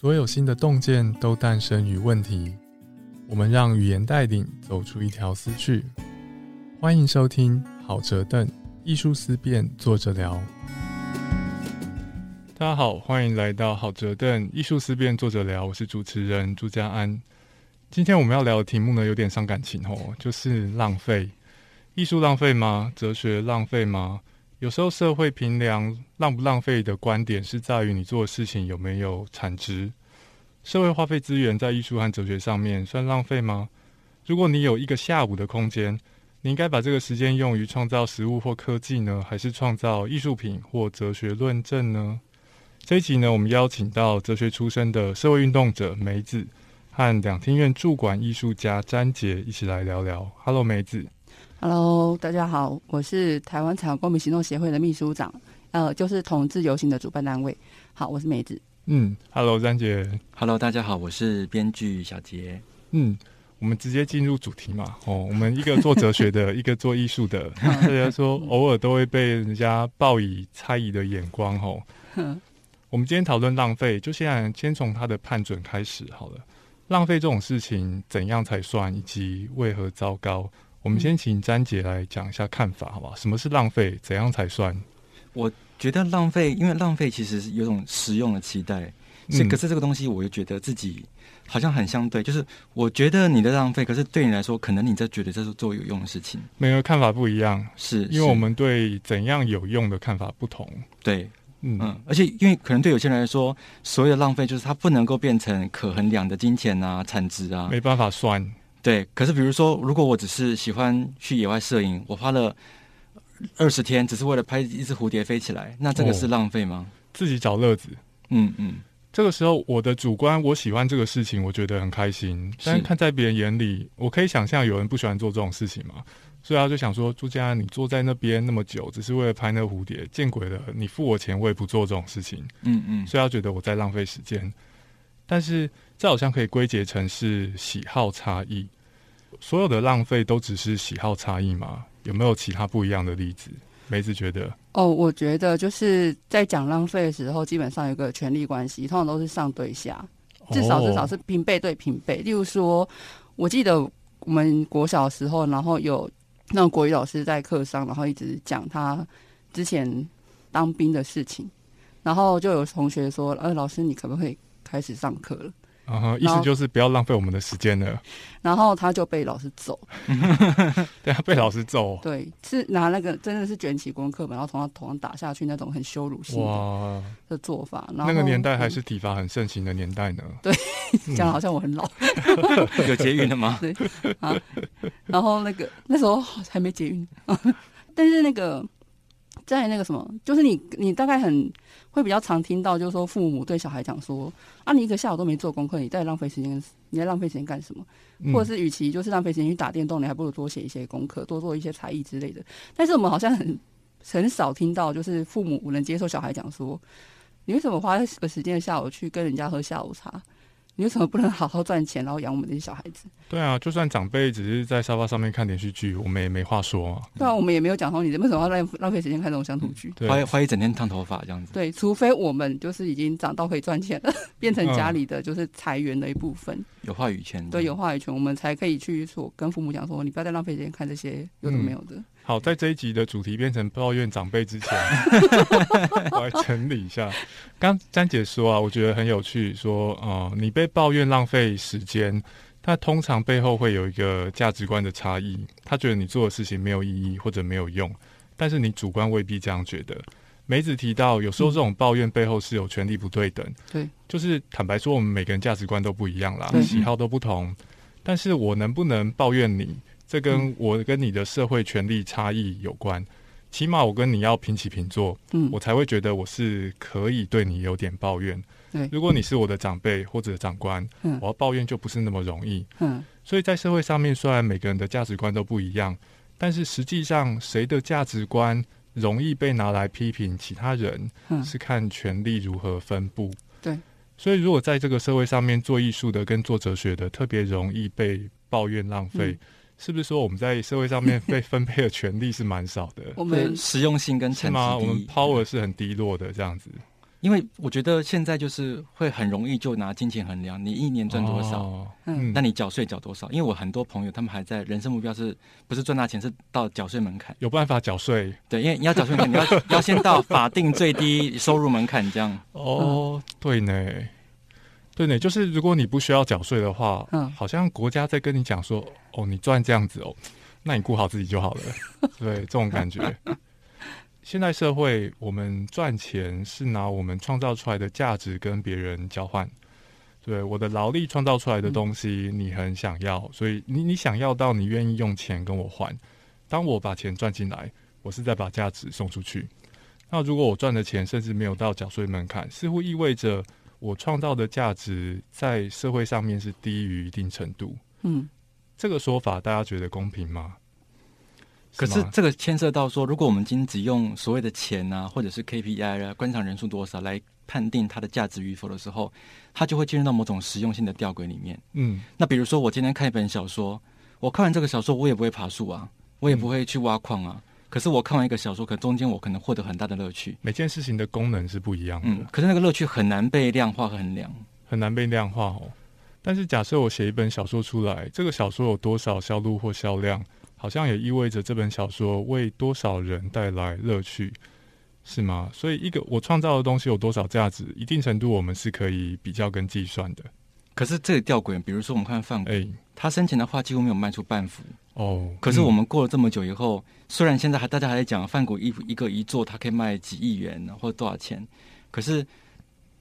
所有新的洞见都诞生于问题。我们让语言带领走出一条思绪。欢迎收听好哲凳艺术思辨，作者聊。大家好，欢迎来到好哲凳艺术思辨，作者聊。我是主持人朱家安。今天我们要聊的题目呢，有点伤感情哦，就是浪费。艺术浪费吗？哲学浪费吗？有时候社会评量浪不浪费的观点是在于你做的事情有没有产值。社会花费资源在艺术和哲学上面算浪费吗？如果你有一个下午的空间，你应该把这个时间用于创造食物或科技呢，还是创造艺术品或哲学论证呢？这一集呢，我们邀请到哲学出身的社会运动者梅子和两厅院驻馆艺术家詹杰一起来聊聊。Hello，梅子。Hello，大家好，我是台湾彩虹公民行动协会的秘书长，呃，就是同志游行的主办单位。好，我是梅子。嗯，Hello，詹姐。Hello，大家好，我是编剧小杰。嗯，我们直接进入主题嘛。哦，我们一个做哲学的，一个做艺术的，大家说偶尔都会被人家报以猜疑的眼光。哦，我们今天讨论浪费，就现在先从他的判准开始好了。浪费这种事情怎样才算，以及为何糟糕？我们先请詹姐来讲一下看法，好不好？什么是浪费？怎样才算？我觉得浪费，因为浪费其实是有种实用的期待，是可是这个东西，我又觉得自己好像很相对，就是我觉得你的浪费，可是对你来说，可能你在觉得这是做有用的事情。每个看法不一样，是因为我们对怎样有用的看法不同。对，嗯，而且因为可能对有些人来说，所谓的浪费就是它不能够变成可衡量的金钱啊、产值啊，没办法算。对，可是比如说，如果我只是喜欢去野外摄影，我花了二十天，只是为了拍一只蝴蝶飞起来，那这个是浪费吗？自己找乐子，嗯嗯。这个时候，我的主观我喜欢这个事情，我觉得很开心。但是看在别人眼里，我可以想象有人不喜欢做这种事情嘛，所以他就想说：朱家，你坐在那边那么久，只是为了拍那蝴蝶，见鬼了！你付我钱，我也不做这种事情。嗯嗯。所以他觉得我在浪费时间，但是。这好像可以归结成是喜好差异，所有的浪费都只是喜好差异吗？有没有其他不一样的例子？梅子觉得，哦，我觉得就是在讲浪费的时候，基本上有个权力关系，通常都是上对下，至少至少是平辈对平辈。例如说，我记得我们国小时候，然后有那种国语老师在课上，然后一直讲他之前当兵的事情，然后就有同学说：“呃，老师，你可不可以开始上课了？”啊，意思就是不要浪费我们的时间了。然后他就被老师揍，对啊，被老师揍。对，是拿那个真的是卷起功课本，然后从他头上打下去那种很羞辱性的的做法。然后那个年代还是体罚很盛行的年代呢。对，讲好像我很老。有捷运的吗？对啊。然后那个那时候还没捷运，但是那个。在那个什么，就是你，你大概很会比较常听到，就是说父母对小孩讲说：“啊，你一个下午都没做功课，你在浪费时间，你在浪费时间干什么？或者是与其就是浪费时间去打电动，你还不如多写一些功课，多做一些才艺之类的。”但是我们好像很很少听到，就是父母能接受小孩讲说：“你为什么花个时间下午去跟人家喝下午茶？”你为什么不能好好赚钱，然后养我们这些小孩子？对啊，就算长辈只是在沙发上面看连续剧，我们也没话说啊。对啊，我们也没有讲说你为什么要浪浪费时间看这种乡土剧，花花一整天烫头发这样子。对，除非我们就是已经长到可以赚钱了，变成家里的就是财源的一部分，有话语权。对，有话语权，我们才可以去说跟父母讲说，你不要再浪费时间看这些有的没有的。好，在这一集的主题变成抱怨长辈之前，我来整理一下。刚詹姐说啊，我觉得很有趣，说哦，你被抱怨浪费时间，他通常背后会有一个价值观的差异。他觉得你做的事情没有意义或者没有用，但是你主观未必这样觉得。梅子提到，有时候这种抱怨背后是有权力不对等。对，就是坦白说，我们每个人价值观都不一样啦，喜好都不同。但是我能不能抱怨你？这跟我跟你的社会权利差异有关，起码我跟你要平起平坐，嗯，我才会觉得我是可以对你有点抱怨。对，如果你是我的长辈或者长官，嗯，我要抱怨就不是那么容易。嗯，所以在社会上面，虽然每个人的价值观都不一样，但是实际上谁的价值观容易被拿来批评其他人，嗯是看权力如何分布。对，所以如果在这个社会上面做艺术的跟做哲学的，特别容易被抱怨浪费。是不是说我们在社会上面被分配的权利是蛮少的？我们实用性跟成吗？我们 power 是很低落的这样子。因为我觉得现在就是会很容易就拿金钱衡量，你一年赚多少，哦嗯那你缴税缴多少？因为我很多朋友他们还在人生目标是不是赚大钱，是到缴税门槛。有办法缴税对，因为你要缴税门槛，你要 要先到法定最低收入门槛，这样。哦，对呢，对呢，就是如果你不需要缴税的话，嗯好像国家在跟你讲说，哦，你赚这样子哦，那你顾好自己就好了，对，这种感觉。现代社会，我们赚钱是拿我们创造出来的价值跟别人交换。对，我的劳力创造出来的东西，你很想要，所以你你想要到，你愿意用钱跟我换。当我把钱赚进来，我是在把价值送出去。那如果我赚的钱甚至没有到缴税门槛，似乎意味着我创造的价值在社会上面是低于一定程度。嗯这个说法大家觉得公平吗？可是这个牵涉到说，如果我们今天只用所谓的钱啊，或者是 KPI 啊，观赏人数多少来判定它的价值与否的时候，它就会进入到某种实用性的吊诡里面。嗯那比如说，我今天看一本小说，我看完这个小说，我也不会爬树啊，我也不会去挖矿啊。可是我看完一个小说，可中间我可能获得很大的乐趣。每件事情的功能是不一样的，嗯，可是那个乐趣很难被量化和衡量。很难被量化哦。但是假设我写一本小说出来，这个小说有多少销路或销量，好像也意味着这本小说为多少人带来乐趣，是吗？所以一个我创造的东西有多少价值，一定程度我们是可以比较跟计算的。可是这个吊诡，比如说我们看范谷，哎、他生前的画几乎没有卖出半幅。哦，可是我嗯们过了这么久以后，虽然现在还大家还在讲范谷一一个一座，它可以卖几亿元或者多少钱，可是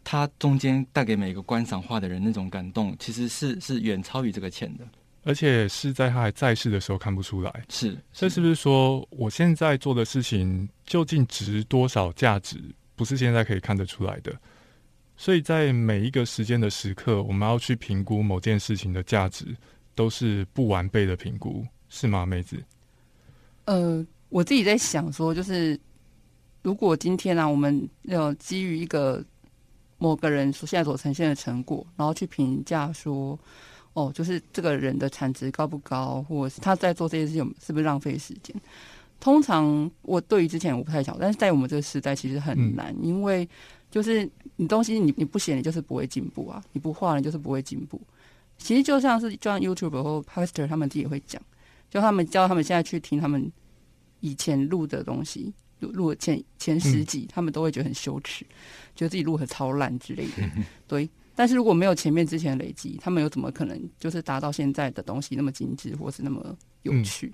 它中间带给每个观赏画的人那种感动，其实是是远超于这个钱的。而且是在他还在世的时候看不出来。是，这是不是说我现在做的事情究竟值多少价值，不是现在可以看得出来的？所以在每一个时间的时刻，我们要去评估某件事情的价值，都是不完备的评估，是吗，妹子？呃，我自己在想说，就是如果今天呢、啊，我们要基于一个某个人所现在所呈现的成果，然后去评价说，哦，就是这个人的产值高不高，或者是他在做这些事情是不是浪费时间？通常我对于之前我不太晓得，但是在我们这个时代其实很难，因为就是你东西你你不写，你就是不会进步啊；你不画，你就是不会进步。其实就像是就像 YouTube 或 Poster 他们自己也会讲，就他们教他们现在去听他们以前录的东西，录录前前十集，他们都会觉得很羞耻，觉得自己录的超烂之类的。对，但是如果没有前面之前的累积，他们又怎么可能就是达到现在的东西那么精致，或是那么有趣？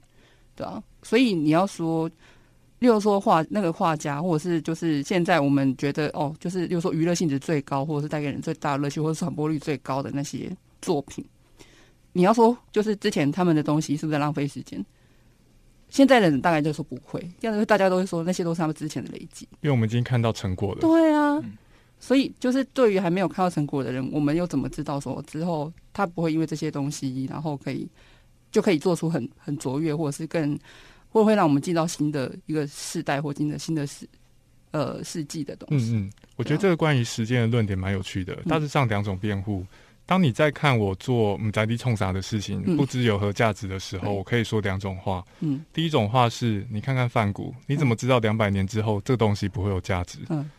对啊，所以你要说，例如说画那个画家，或者是就是现在我们觉得哦，就是例如说娱乐性质最高，或者是带给人最大的乐趣，或者是传播率最高的那些作品，你要说就是之前他们的东西是不是在浪费时间？现在的人大概就说不会，这样子大家都会说那些都是他们之前的累积。因为我们已经看到成果了。对啊，所以就是对于还没有看到成果的人，我们又怎么知道说之后他不会因为这些东西，然后可以就可以做出很很卓越，或者是更会会让我们进到新的一个世代或进的新的世呃世纪的东西。嗯嗯，我觉得这个关于时间的论点蛮有趣的，大致上两种辩护。当你在看我做嗯在地冲啥的事情嗯。不知有何价值的时候，对。我可以说两种话。嗯。第一种话是你看看范谷，你怎么知道两百年之后这个东西不会有价值？嗯。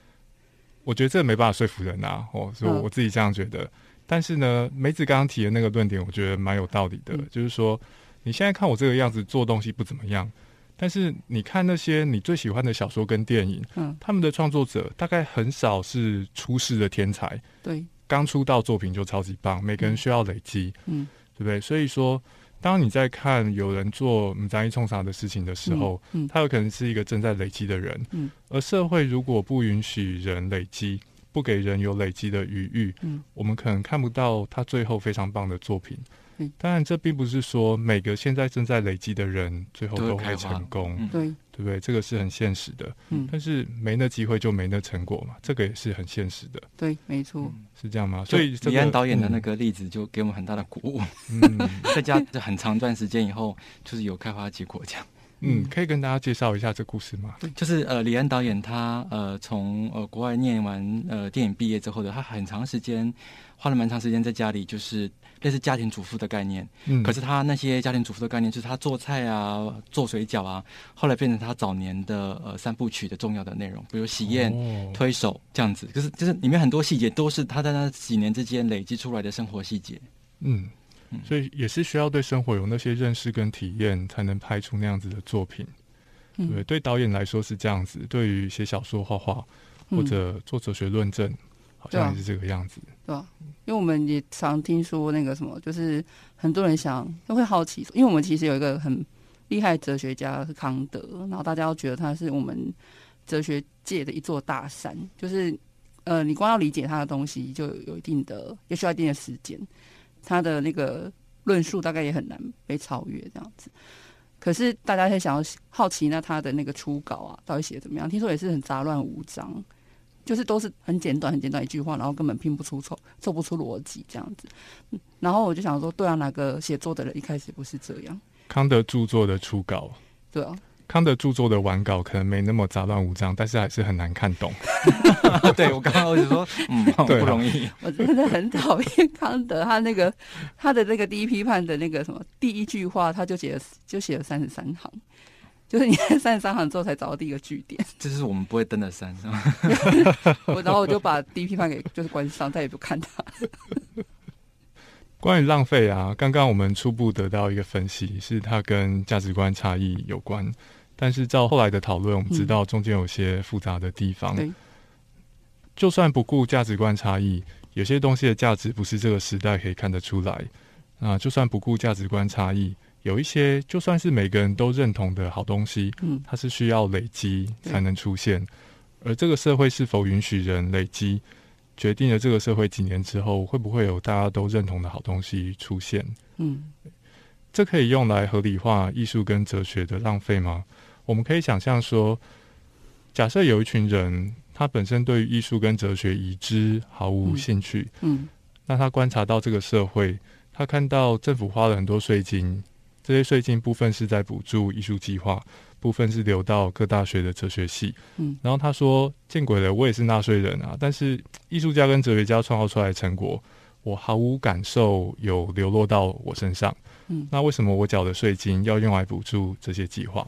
我觉得这没办法说服人啊，哦，所以我自己这样觉得。但是呢，梅子刚刚提的那个论点，我觉得蛮有道理的，嗯。就是说你现在看我这个样子做东西不怎么样，但是你看那些你最喜欢的小说跟电影，嗯，他们的创作者大概很少是出世的天才，对，刚出道作品就超级棒，每个人需要累积，嗯。对不对？所以说，当你在看有人做唔在意冲啥的事情的时候，嗯。他有可能是一个正在累积的人，嗯，而社会如果不允许人累积，不给人有累积的余裕，嗯，我们可能看不到他最后非常棒的作品。嗯。当然，这并不是说每个现在正在累积的人最后都会成功，嗯。对，对不对？这个是很现实的。嗯。但是没那机会就没那成果嘛，这个也是很现实的，对，没错，是这样吗？所以李安导演的那嗯个例子就给我们很大的鼓舞，嗯。在家很长一段时间以后，就是有开花结果这样。嗯，可以跟大家介绍一下这故事吗？就是呃，李安导演他呃从呃国外念完呃电影毕业之后的，他很长时间花了蛮长时间在家里，就是类似家庭主妇的概念。嗯，可是他那些家庭主妇的概念，就是他做菜啊、做水饺啊，后来变成他早年的呃三部曲的重要的内容，比如喜宴、推手这样子。就是就是里面很多细节都是他在那几年之间累积出来的生活细节。嗯。所以也是需要对生活有那些认识跟体验，才能拍出那样子的作品。对，对导演来说是这样子；对于写小说、画画或者做哲学论证，好像也是这个样子。对啊，因为我们也常听说那个什么，就是很多人想都会好奇，因为我们其实有一个很厉害哲学家是康德，然后大家都觉得他是我们哲学界的一座大山。就是呃，你光要理解他的东西，就有一定的，也需要一定的时间。他的那个论述大概也很难被超越，这样子。可是大家会想要好奇，那他的那个初稿啊，到底写怎么样？听说也是很杂乱无章，就是都是很简短、很简短一句话，然后根本拼不出凑、凑不出逻辑这样子。然后我就想说，对啊，哪个写作的人一开始不是这样？康德著作的初稿，对啊。康德著作的完稿可能没那么杂乱无章，但是还是很难看懂。对我刚刚我就说，嗯，不容易。我真的很讨厌康德，他那个 他的那个第一批判的那个什么第一句话，他就写了就写了三十三行，就是你在三十三行之后才找到第一个句点。这是我们不会登的山，是吗？我然后我就把第一批判给就是关上，再也不看他。关于浪费啊，刚刚我们初步得到一个分析，是它跟价值观差异有关。但是照后来的讨论，我们知道中间有些复杂的地方。就算不顾价值观差异，有些东西的价值不是这个时代可以看得出来。啊，就算不顾价值观差异，有一些就算是每个人都认同的好东西，嗯，它是需要累积才能出现。而这个社会是否允许人累积？决定了这个社会几年之后会不会有大家都认同的好东西出现？嗯，这可以用来合理化艺术跟哲学的浪费吗？我们可以想象说，假设有一群人，他本身对于艺术跟哲学已知毫无兴趣，嗯，那他观察到这个社会，他看到政府花了很多税金，这些税金部分是在补助艺术计划。部分是流到各大学的哲学系，嗯，然后他说：“见鬼了，我也是纳税人啊！但是艺术家跟哲学家创造出来的成果，我毫无感受有流落到我身上，嗯，那为什么我缴的税金要用来补助这些计划？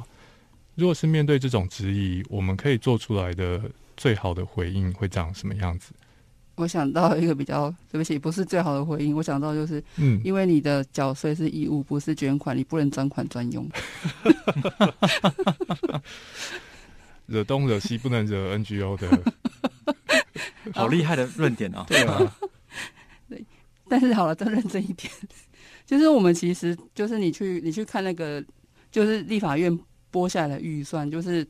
如果是面对这种质疑，我们可以做出来的最好的回应会长什么样子？”我想到一个比较对不起，不是最好的回应。我想到就是，嗯，因为你的缴税是义务，不是捐款，你不能专款专用。惹东惹西不能惹 NGO 的，好厉害的论点啊！对啊，对。但是好了，再认真一点，就是我们其实就是你去你去看那个，就是立法院拨下来的预算，就是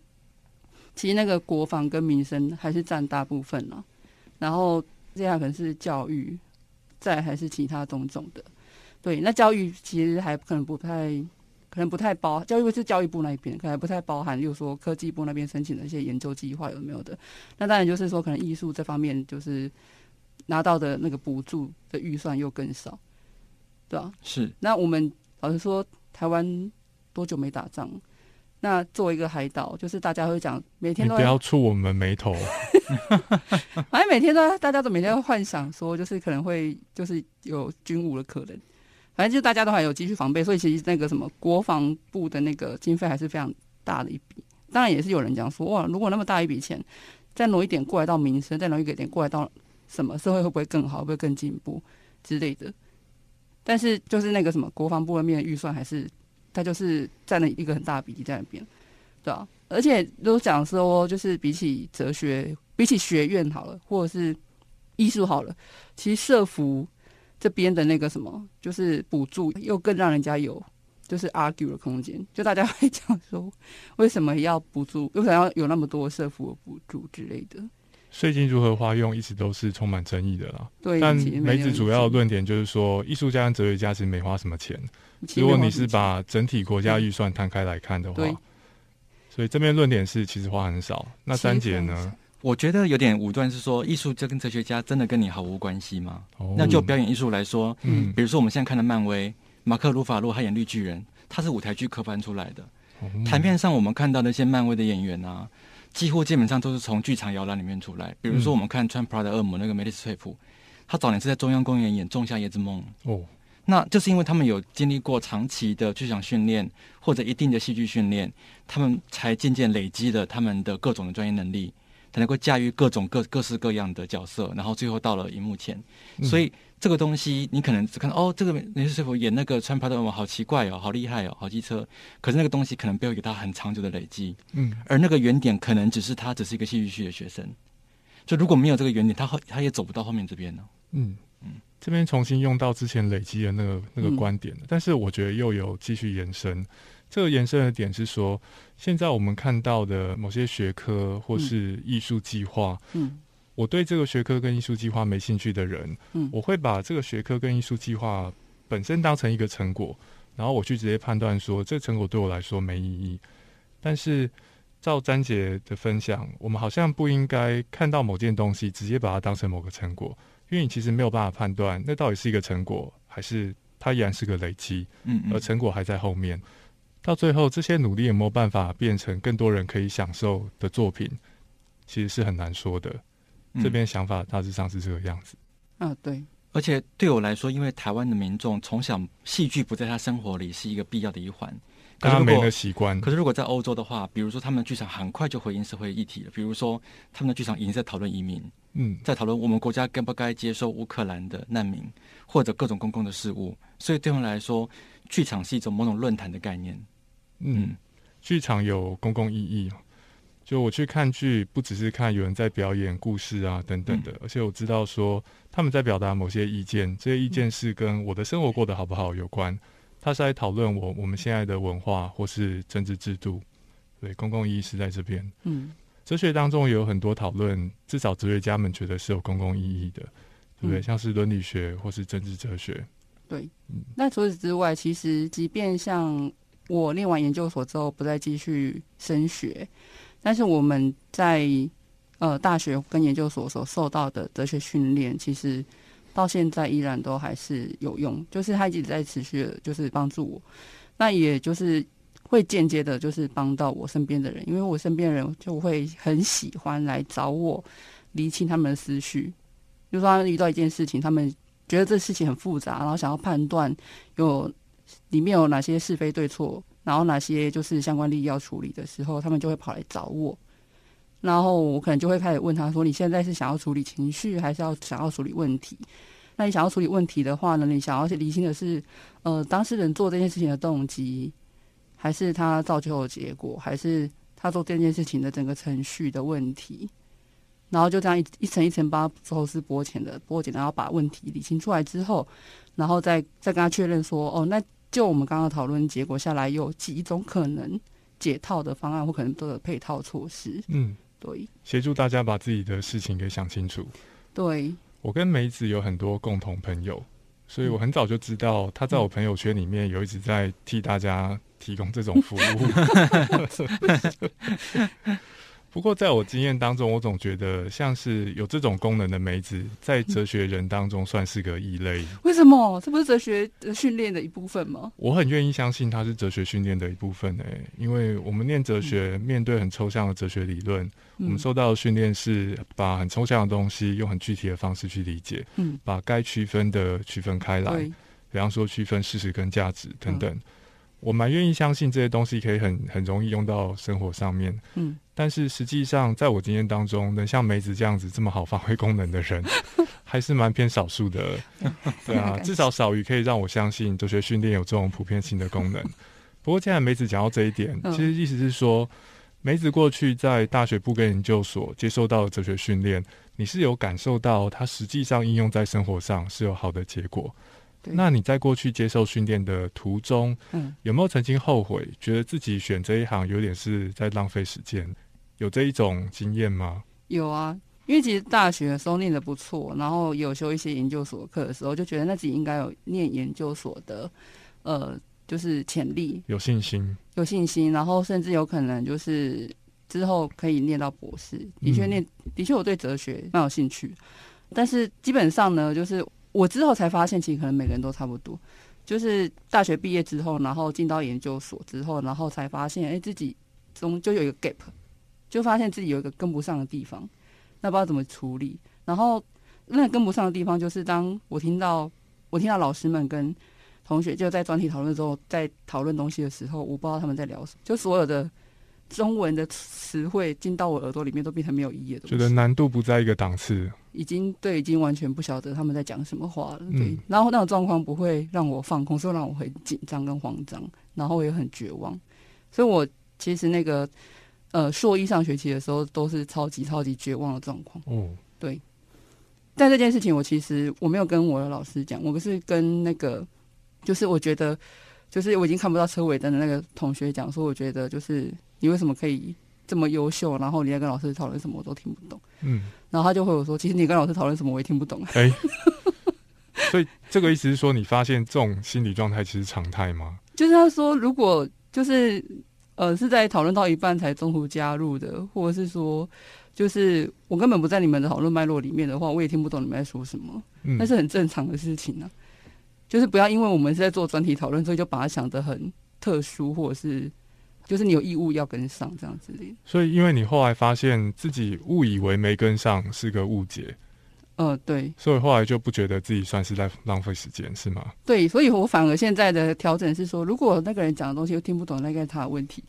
其实那个国防跟民生还是占大部分了，然后。这样可能是教育，再还是其他种种的，对。那教育其实还可能不太，可能不太包。教育是教育部那一边，可能不太包含，例如说科技部那边申请的一些研究计划有没有的。那当然就是说，可能艺术这方面就是拿到的那个补助的预算又更少，对吧？是。那我们老实说，台湾多久没打仗？那作为一个海岛，就是大家会讲每天都不要触我们眉头。反 正每天都大家都每天都幻想说，就是可能会就是有军武的可能。反正就大家都还有继续防备，所以其实那个什么国防部的那个经费还是非常大的一笔。当然也是有人讲说，哇，如果那么大一笔钱，再挪一点过来到民生，再挪一点过来到什么社会会不会更好，会不会更进步之类的。但是就是那个什么国防部的面预算还是。它就是占了一个很大的比例在那边，对啊，而且都讲说，就是比起哲学，比起学院好了，或者是艺术好了，其实社服这边的那个什么，就是补助又更让人家有就是 argue 的空间。就大家 会讲说，为什么要补助？为什么要有那么多社服的补助之类的？税金如何花用，一直都是充满争议的啦。对，但梅子主要论点就是说，艺术家跟哲学家其实没花什么钱。如果你是把整体国家预算摊开来看的话，所以这边论点是其实花很少。那三姐呢？我觉得有点武断，是说艺术这跟哲学家真的跟你毫无关系吗？那就表演艺术来说，嗯，比如说我们现在看的漫威，马克·鲁法洛他演绿巨人，他是舞台剧科班出来的。哦台面上我们看到那些漫威的演员啊，几乎基本上都是从剧场摇篮里面出来。比如说，我们看穿 Prada 恶魔那个梅丽斯翠普，他早年是在中央公园演《仲夏夜之梦》，哦，那就是因为他们有经历过长期的剧场训练或者一定的戏剧训练，他们才渐渐累积了他们的各种的专业能力，才能够驾驭各种各各式各样的角色，然后最后到了荧幕前。嗯所以这个东西你可能只看到哦，这个梅丽师傅演那个穿 Prada 好奇怪哦，好厉害哦，好机车。可是那个东西可能背后有他很长久的累积，嗯而那个原点可能只是他只是一个戏剧系的学生。就如果没有这个原点，他后他也走不到后面这边呢。嗯这边重新用到之前累积的那个那个嗯。观点，但是我觉得又有继续延伸。这个延伸的点是说，现在我们看到的某些学科或是艺术计划，嗯。我对这个学科跟艺术计划没兴趣的人，嗯。我会把这个学科跟艺术计划本身当成一个成果，然后我去直接判断说，这成果对我来说没意义。但是照詹姐的分享，我们好像不应该看到某件东西直接把它当成某个成果，因为你其实没有办法判断那到底是一个成果，还是它依然是个累积，嗯嗯而成果还在后面。到最后，这些努力有没有办法变成更多人可以享受的作品，其实是很难说的。嗯这边想法大致上是这个样子。啊，对，而且对我来说，因为台湾的民众从小戏剧不在他生活里是一个必要的一环。大家没那习惯，可是如果在欧洲的话，比如说他们的剧场很快就回应社会议题了，比如说他们的剧场已经在讨论移民，嗯，在讨论我们国家该不该接受乌克兰的难民，或者各种公共的事务。所以对他们来说，剧场是一种某种论坛的概念。嗯，剧场有公共意义。就我去看剧，不只是看有人在表演故事啊等等的，而且我知道说他们在表达某些意见，这些意见是跟我的生活过得好不好有关。他是在讨论我我们现在的文化或是政治制度，对，公共意义是在这边。嗯哲学当中也有很多讨论，至少哲学家们觉得是有公共意义的，对不对？嗯像是伦理学或是政治哲学。对。那除此之外，其实即便像我念完研究所之后不再继续升学，但是我们在呃大学跟研究所所受到的哲学训练，其实到现在依然都还是有用，就是它一直在持续的，就是帮助我。那也就是会间接的，就是帮到我身边的人，因为我身边的人就会很喜欢来找我厘清他们的思绪。比如说，他们遇到一件事情，他们觉得这事情很复杂，然后想要判断有里面有哪些是非对错，然后哪些就是相关利益要处理的时候，他们就会跑来找我。然后我可能就会开始问他说：“你现在是想要处理情绪，还是要想要处理问题？那你想要处理问题的话呢，你想要去理清的是，呃，当事人做这件事情的动机，还是他造就的结果，还是他做这件事情的整个程序的问题？然后就这样一一层一层把之后是剥茧的剥茧，然后把问题理清出来之后，然后再再跟他确认说，哦，那就我们刚刚讨论结果下来，有几种可能解套的方案，或可能都有配套措施。嗯，对协助大家把自己的事情给想清楚。对，我跟梅子有很多共同朋友，所以我很早就知道他在我朋友圈里面有一直在替大家提供这种服务。不过，在我经验当中，我总觉得像是有这种功能的梅子，在哲学人当中算是个异类。为什么？这不是哲学训练的一部分吗？我很愿意相信它是哲学训练的一部分诶、因为我们念哲学，面对很抽象的哲学理论，我们嗯受到的训练是把很抽象的东西用很具体的方式去理解，嗯，把该区分的区分开来。比方说区分事实跟价值等嗯等。我蛮愿意相信这些东西可以很很容易用到生活上面，嗯，但是实际上在我经验当中，能像梅子这样子这么好发挥功能的人，还是蛮偏少数的。对啊，至少少于可以让我相信哲学训练有这种普遍性的功能。不过，既然梅子讲到这一点，嗯其实意思是说，梅子过去在大学部跟研究所接受到的哲学训练，你是有感受到它实际上应用在生活上是有好的结果。对那你在过去接受训练的途中，嗯，有没有曾经后悔，觉得自己选这一行有点是在浪费时间？有这一种经验吗？有啊。因为其实大学的时候念的不错，然后有修一些研究所课的时候，就觉得那自己应该有念研究所的，呃，就是潜力，有信心？有信心，然后甚至有可能就是之后可以念到博士。的确嗯念，的确我对哲学蛮有兴趣，但是基本上呢，就是我之后才发现，其实可能每个人都差不多。就是大学毕业之后，然后进到研究所之后，然后才发现，哎，自己中就有一个 gap，就发现自己有一个跟不上的地方，那不知道怎么处理。然后那跟不上的地方，就是当我听到我听到老师们跟同学就在专题讨论之后，在讨论东西的时候，我不知道他们在聊什么，就所有的中文的词汇进到我耳朵里面都变成没有意义的东西，觉得难度不在一个档次。已经对，已经完全不晓得他们在讲什么话了。对，然后那种状况不会让我放空，所以让我很紧张跟慌张，然后也很绝望。所以我其实那个呃硕一上学期的时候，都是超级超级绝望的状况。嗯，对。但这件事情，我其实我没有跟我的老师讲，我不是跟那个，就是我觉得，就是我已经看不到车尾灯的那个同学讲说，我觉得就是你为什么可以。这么优秀，然后你在跟老师讨论什么，我都听不懂。嗯，然后他就会有说，其实你跟老师讨论什么，我也听不懂。哎，所以这个意思是说，你发现这种心理状态其实常态吗？就是他说，如果就是呃是在讨论到一半才中途加入的，或者是说，就是我根本不在你们的讨论脉络里面的话，我也听不懂你们在说什么。嗯，那是很正常的事情啊。就是不要因为我们是在做专题讨论，所以就把它想得很特殊，或者是。就是你有义务要跟上这样子的，所以因为你后来发现自己误以为没跟上是个误解，呃，对，所以后来就不觉得自己算是在浪费时间，是吗？对，所以我反而现在的调整是说，如果那个人讲的东西又听不懂，那应该是他的问题。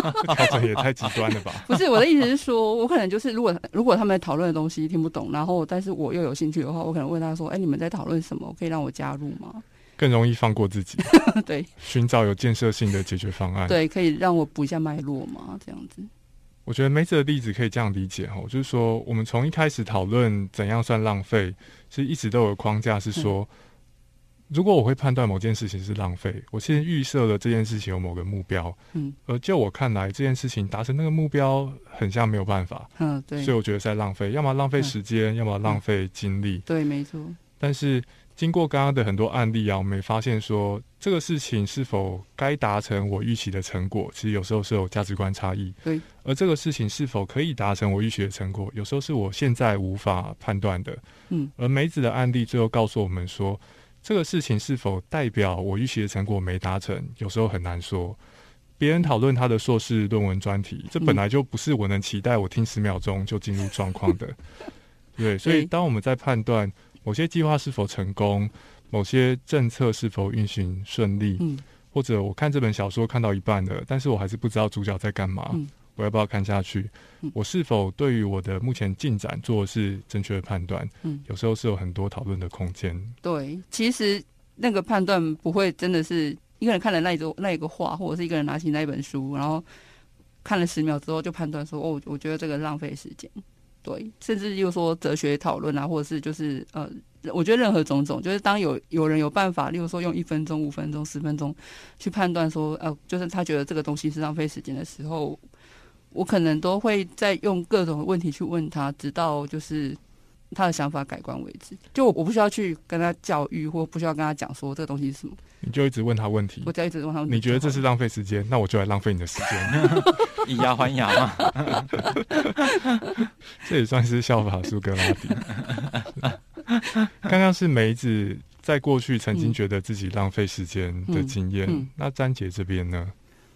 调整也太极端了吧？不是我的意思是说，我可能就是如果如果他们讨论的东西听不懂，然后但是我又有兴趣的话，我可能问他说：“哎，你们在讨论什么？可以让我加入吗？”更容易放过自己，对，寻找有建设性的解决方案，对，可以让我补一下脉络吗，这样子。我觉得梅子的例子可以这样理解哦，就是说，我们从一开始讨论怎样算浪费，其实一直都有框架是说，如果我会判断某件事情是浪费，我先预设了这件事情有某个目标，嗯，而就我看来，这件事情达成那个目标很像没有办法，嗯，对，所以我觉得在浪费，要么浪费时间，要么浪费精力，对，没错，但是。经过刚刚的很多案例啊，我们发现说这个事情是否该达成我预期的成果，其实有时候是有价值观差异。对，而这个事情是否可以达成我预期的成果，有时候是我现在无法判断的。嗯，而梅子的案例最后告诉我们说，这个事情是否代表我预期的成果没达成，有时候很难说。别人讨论他的硕士论文专题，这本来就不是我能期待我听十秒钟就进入状况的。对，所以当我们在判断。某些计划是否成功，某些政策是否运行顺利，嗯，或者我看这本小说看到一半了，但是我还是不知道主角在干嘛，我要不要看下去？我是否对于我的目前进展做的是正确的判断？嗯，有时候是有很多讨论的空间。对，其实那个判断不会真的是一个人看了那一个那一个画，或者是一个人拿起那一本书，然后看了十秒之后就判断说，哦，我觉得这个浪费时间。对，甚至又说哲学讨论啊，或者是就是呃，我觉得任何种种，就是当有有人有办法，例如说用一分钟、五分钟、十分钟去判断说，呃，就是他觉得这个东西是浪费时间的时候，我可能都会在用各种问题去问他，直到就是。他的想法改观为止，就我我不需要去跟他教育，或不需要跟他讲说这个东西是什么，你就一直问他问题，我再一直问他。你觉得这是浪费时间，那我就来浪费你的时间，以牙还牙嘛。这也算是效法苏格拉底。刚刚是梅子在过去曾经觉得自己浪费时间的经验，那詹姐这边呢？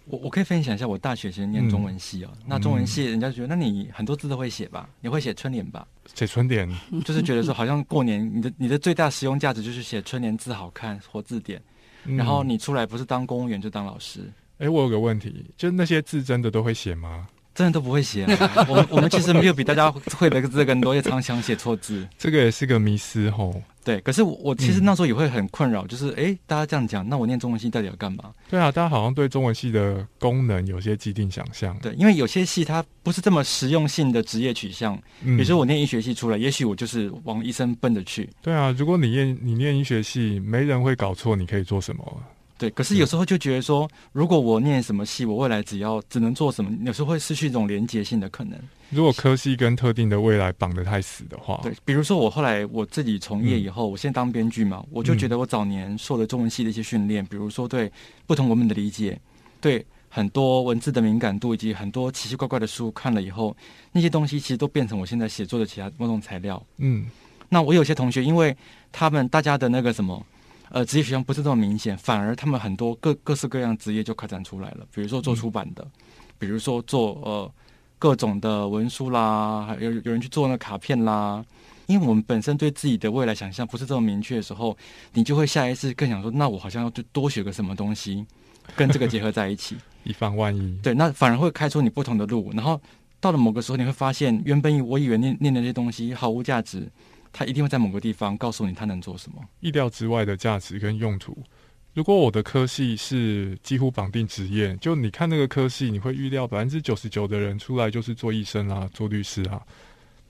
我我可以分享一下，我大学时念中文系哦。那中文系人家觉得，那你很多字都会写吧？你会写春联吧？写春联就是觉得说，好像过年你的你的最大实用价值就是写春联字好看或字典。然后你出来不是当公务员就当老师。哎，我有个问题，就那些字真的都会写吗？真的都不会写。我们我们其实没有比大家会的字更多，也常常写错字。这个也是个迷思吼。对，可是我我其实那时候也会很困扰，就是哎，大家这样讲，那我念中文系到底要干嘛？对啊，大家好像对中文系的功能有些既定想象。对，因为有些系它不是这么实用性的职业取向。比如说我念医学系出来，也许我就是往医生奔着去。对啊，如果你念你念医学系，没人会搞错你可以做什么。对，可是有时候就觉得说，如果我念什么系，我未来只要只能做什么，有时候会失去一种连结性的可能。如果科系跟特定的未来绑得太死的话，对，比如说我后来我自己从业以后，我现在当编剧嘛，我就觉得我早年受了中文系的一些训练，比如说对不同文本的理解，对很多文字的敏感度，以及很多奇奇怪怪的书看了以后，那些东西其实都变成我现在写作的其他某种材料。嗯，那我有些同学，因为他们大家的那个什么。呃职业学校不是这么明显，反而他们很多各各式各样职业就开展出来了，比如说做出版的，比如说做呃各种的文书啦，还有有人去做那卡片啦。因为我们本身对自己的未来想象不是这么明确的时候，你就会下意识更想说，那我好像要就多学个什么东西，跟这个结合在一起，以防万一。对，那反而会开出你不同的路。然后到了某个时候，你会发现，原本我以为念念的那些东西毫无价值，他一定会在某个地方告诉你他能做什么，意料之外的价值跟用途。如果我的科系是几乎绑定职业，就你看那个科系，你会预料百分之九十九的人出来就是做医生啊，做律师啊。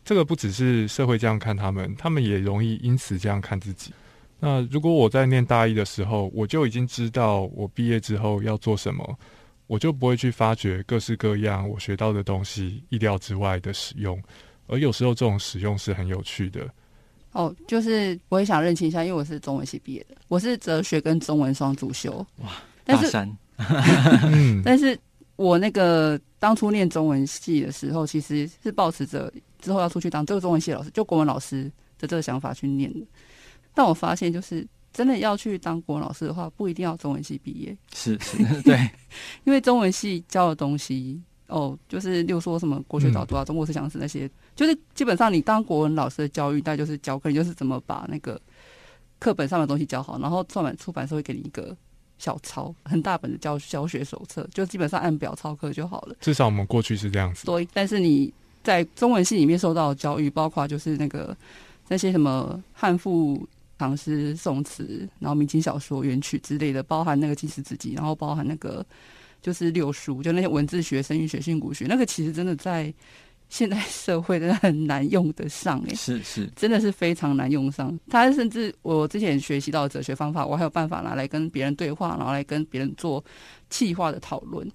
这个不只是社会这样看他们，他们也容易因此这样看自己。那如果我在念大一的时候，我就已经知道我毕业之后要做什么，我就不会去发掘各式各样我学到的东西意料之外的使用。而有时候这种使用是很有趣的。哦，就是我也想认清一下，因为我是中文系毕业的，我是哲学跟中文双主修。哇，大三。但是我那个当初念中文系的时候，其实是抱持着。之后要出去当这个中文系老师，就国文老师的这个想法去念的。但我发现，就是真的要去当国文老师的话，不一定要中文系毕业。是是，对，因为中文系教的东西，哦，就是又说什么国学导读啊、中国思想史那些，就是基本上你当国文老师的教育，大概就是教课，你就是怎么把那个课本上的东西教好，然后出版出版社会给你一个小抄，很大本的教教学手册，就基本上按表抄课就好了。至少我们过去是这样子。对，但是你。在中文系里面受到的教育，包括就是那个那些什么汉赋、唐诗、宋词，然后明清小说、元曲之类的，包含那个记事子集，然后包含那个就是六书，就那些文字学、声韵学、训诂学，那个其实真的在现代社会真的很难用得上，哎，是是，真的是非常难用上。他甚至我之前学习到哲学方法，我还有办法拿来跟别人对话，然后来跟别人做气化的讨论。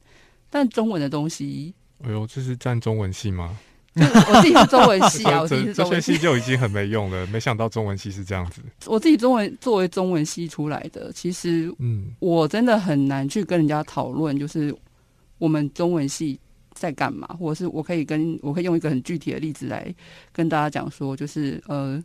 但中文的东西，哎呦，这是占中文系吗？我自己是中文系啊，我自己是中文系就已经很没用了，没想到中文系是这样子。我自己中文作为中文系出来的，其实嗯，我真的很难去跟人家讨论，就是我们中文系在干嘛，或者是我可以跟我可以用一个很具体的例子来跟大家讲说，就是呃，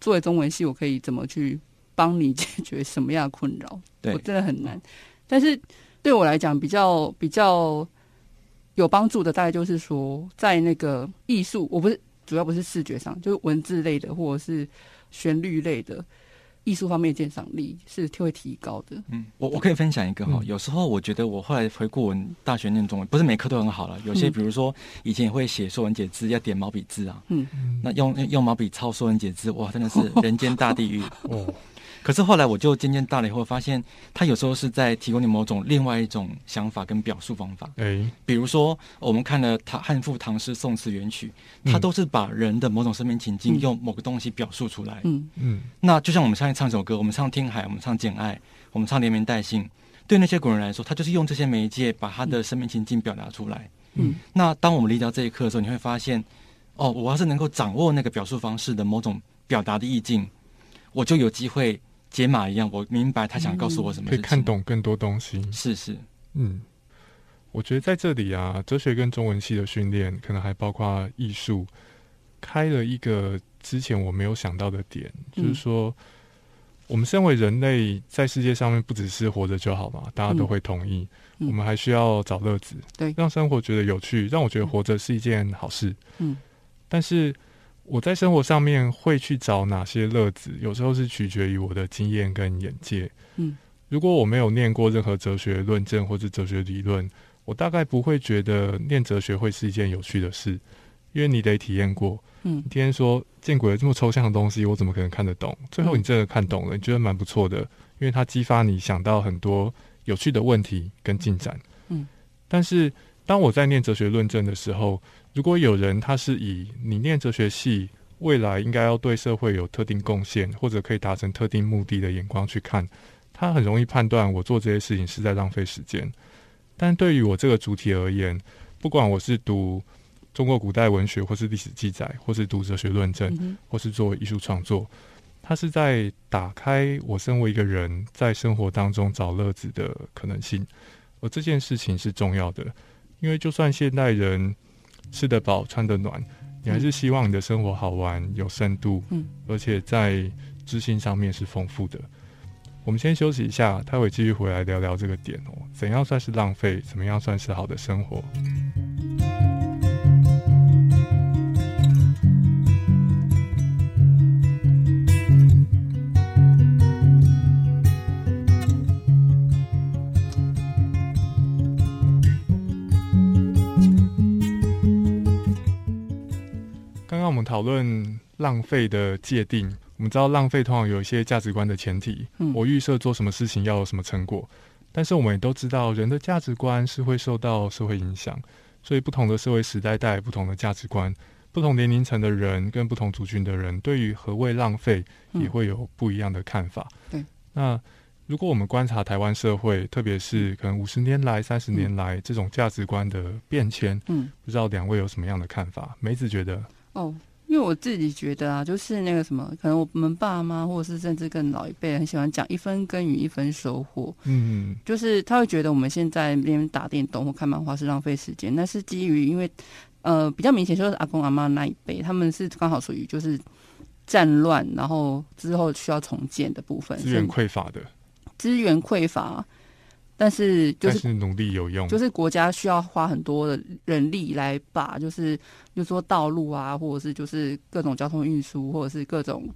作为中文系，我可以怎么去帮你解决什么样的困扰？我真的很难。但是对我来讲，比较比较。有帮助的大概就是说，在那个艺术，我不是主要不是视觉上，就是文字类的或者是旋律类的艺术方面鉴赏力是会提高的。嗯，我我可以分享一个哈，有时候我觉得我后来回顾我大学念中文，不是每科都很好了，有些比如说以前也会写《说文解字》，要点毛笔字啊，嗯，那用用毛笔抄《说文解字》，哇，真的是 人间大地狱哦。可是后来我就渐渐大了以后，发现他有时候是在提供你某种另外一种想法跟表述方法。哎，比如说我们看了唐汉赋、唐诗、宋词、元曲，它都是把人的某种生命情境用某个东西表述出来。嗯嗯。那就像我们上次唱首歌，我们唱《听海》，我们唱《简爱》，我们唱《连绵带信》，对那些古人来说，他就是用这些媒介把他的生命情境表达出来。嗯。那当我们理解到这一刻的时候，你会发现，哦，我要是能够掌握那个表述方式的某种表达的意境，我就有机会。解码一样，我明白他想告诉我什么，可以看懂更多东西。是是，嗯，我觉得在这里啊，哲学跟中文系的训练，可能还包括艺术，开了一个之前我没有想到的点，就是说，我们身为人类，在世界上面不只是活着就好嘛，大家都会同意，我们还需要找乐子，对，让生活觉得有趣，让我觉得活着是一件好事。嗯，但是。我在生活上面会去找哪些乐子？有时候是取决于我的经验跟眼界。嗯，如果我没有念过任何哲学论证或者哲学理论，我大概不会觉得念哲学会是一件有趣的事，因为你得体验过。嗯，天天说见鬼了，这么抽象的东西，我怎么可能看得懂？最后你真的看懂了，你觉得蛮不错的，因为它激发你想到很多有趣的问题跟进展。嗯，但是当我在念哲学论证的时候，如果有人他是以你念哲学系未来应该要对社会有特定贡献，或者可以达成特定目的的眼光去看，他很容易判断我做这些事情是在浪费时间。但对于我这个主体而言，不管我是读中国古代文学，或是历史记载，或是读哲学论证，或是做艺术创作，他是在打开我身为一个人在生活当中找乐子的可能性。而这件事情是重要的，因为就算现代人。吃得饱，穿得暖，你还是希望你的生活好玩、有深度，嗯，而且在知性上面是丰富的。我们先休息一下，待会继续回来聊聊这个点哦。怎样算是浪费？怎么样算是好的生活？我们讨论浪费的界定，我们知道浪费通常有一些价值观的前提。嗯我预设做什么事情要有什么成果，但是我们也都知道，人的价值观是会受到社会影响，所以不同的社会时代带来不同的价值观，不同年龄层的人跟不同族群的人，对于何谓浪费嗯也会有不一样的看法。对，那如果我们观察台湾社会，特别是可能五十年来、三十年来这种价值观的变迁，嗯，不知道两位有什么样的看法？梅子觉得，哦，因为我自己觉得啊，就是那个什么，可能我们爸妈或者是甚至更老一辈很喜欢讲一分耕耘一分收获，嗯，就是他会觉得我们现在那边打电动或看漫画是浪费时间，那是基于因为呃比较明显就是阿公阿妈那一辈，他们是刚好属于就是战乱，然后之后需要重建的部分，资源甚匮乏的，资源匮乏，但是就是努力有用，就是国家需要花很多的人力来把，就是比如说道路啊，或者是就是各种交通运输，或者是各种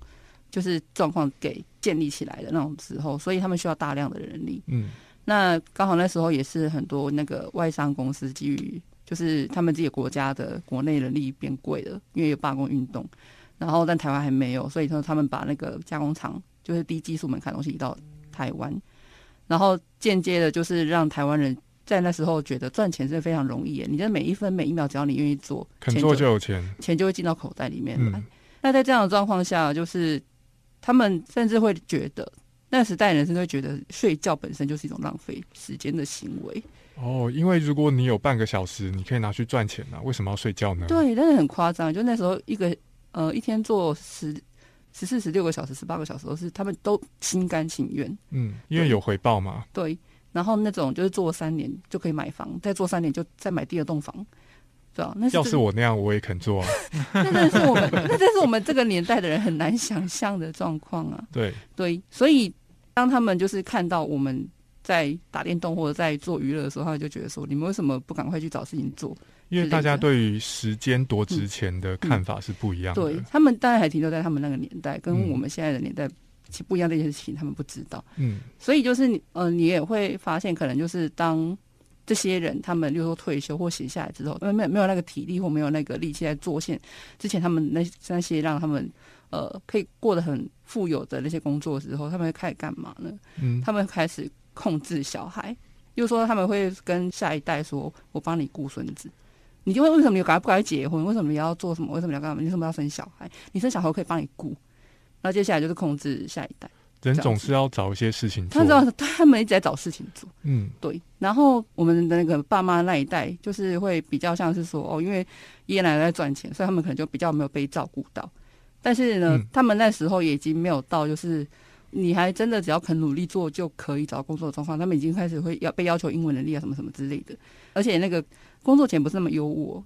就是状况给建立起来的那种时候，所以他们需要大量的人力。嗯。那刚好那时候也是很多那个外商公司基于就是他们自己国家的国内人力变贵了，因为有罢工运动，然后但台湾还没有，所以说他们把那个加工厂就是低技术门槛的东西移到台湾，然后间接的就是让台湾人在那时候觉得赚钱是非常容易耶，你的每一分每一秒只要你愿意做，肯做就有钱，钱就会进到口袋里面来。嗯那在这样的状况下，就是他们甚至会觉得，那时代人甚至会觉得睡觉本身就是一种浪费时间的行为。哦，因为如果你有半个小时，你可以拿去赚钱啊，为什么要睡觉呢？，对，但是很夸张，就那时候一个呃一天做十十四、十六个小时、十八个小时，都是他们都心甘情愿。嗯，因为有回报嘛，对，然后那种就是做三年就可以买房，再做三年就再买第二栋房，对啊，那是要是我那样，我也肯做啊。那真的是我们，那真是我们这个年代的人很难想象的状况啊。对，对，所以当他们就是看到我们在打电动或者在做娱乐的时候，他们就觉得说：你们为什么不赶快去找事情做？因为大家对于时间多值钱的看法是不一样的。对他们当然还停留在他们那个年代，跟嗯我们现在的年代其实不一样的一些事情，他们不知道。嗯所以就是你呃，你也会发现，可能就是当这些人他们，例如说退休或闲下来之后，没有没有没有那个体力或没有那个力气来做线之前，他们那那些让他们呃可以过得很富有的那些工作之后，他们会开始干嘛呢？嗯，他们开始控制小孩，就是说他们会跟下一代说：“我帮你顾孙子。”你就会为什么你赶快不赶快结婚？为什么你要做什么？为什么要干嘛？你为什么要生小孩？你生小孩我可以帮你顾。然后接下来就是控制下一代，人总是要找一些事情做他。知道他们一直在找事情做。嗯对，然后我们的那个爸妈那一代，就是会比较像是说，哦，因为爷爷奶奶在赚钱，所以他们可能就比较没有被照顾到。但是呢，嗯他们那时候也已经没有到，就是你还真的只要肯努力做就可以找到工作的状况。他们已经开始会要被要求英文能力啊，什么什么之类的。而且那个工作前不是那么优渥，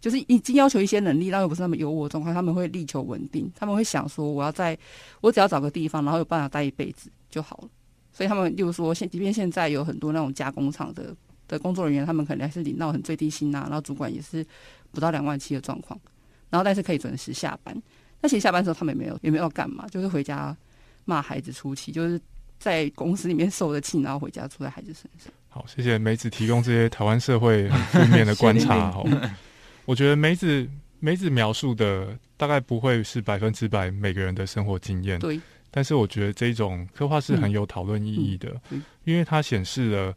就是已经要求一些能力，但又不是那么优渥状况，他们会力求稳定。他们会想说，我要在我只要找个地方，然后有办法待一辈子就好了。所以他们，例如说，现即便现在有很多那种加工厂的的工作人员，他们可能还是领到很最低薪啊，然后主管也是不到两万七的状况，然后但是可以准时下班。那其实下班的时候他们也没有也没有干嘛，就是回家骂孩子出气，就是在公司里面受的气，然后回家出在孩子身上。好，谢谢梅子提供这些台湾社会很负面的观察。哦，我觉得梅子梅子描述的大概不会是百分之百每个人的生活经验，对，但是我觉得这种刻画是很有讨论意义的，嗯嗯因为它显示了。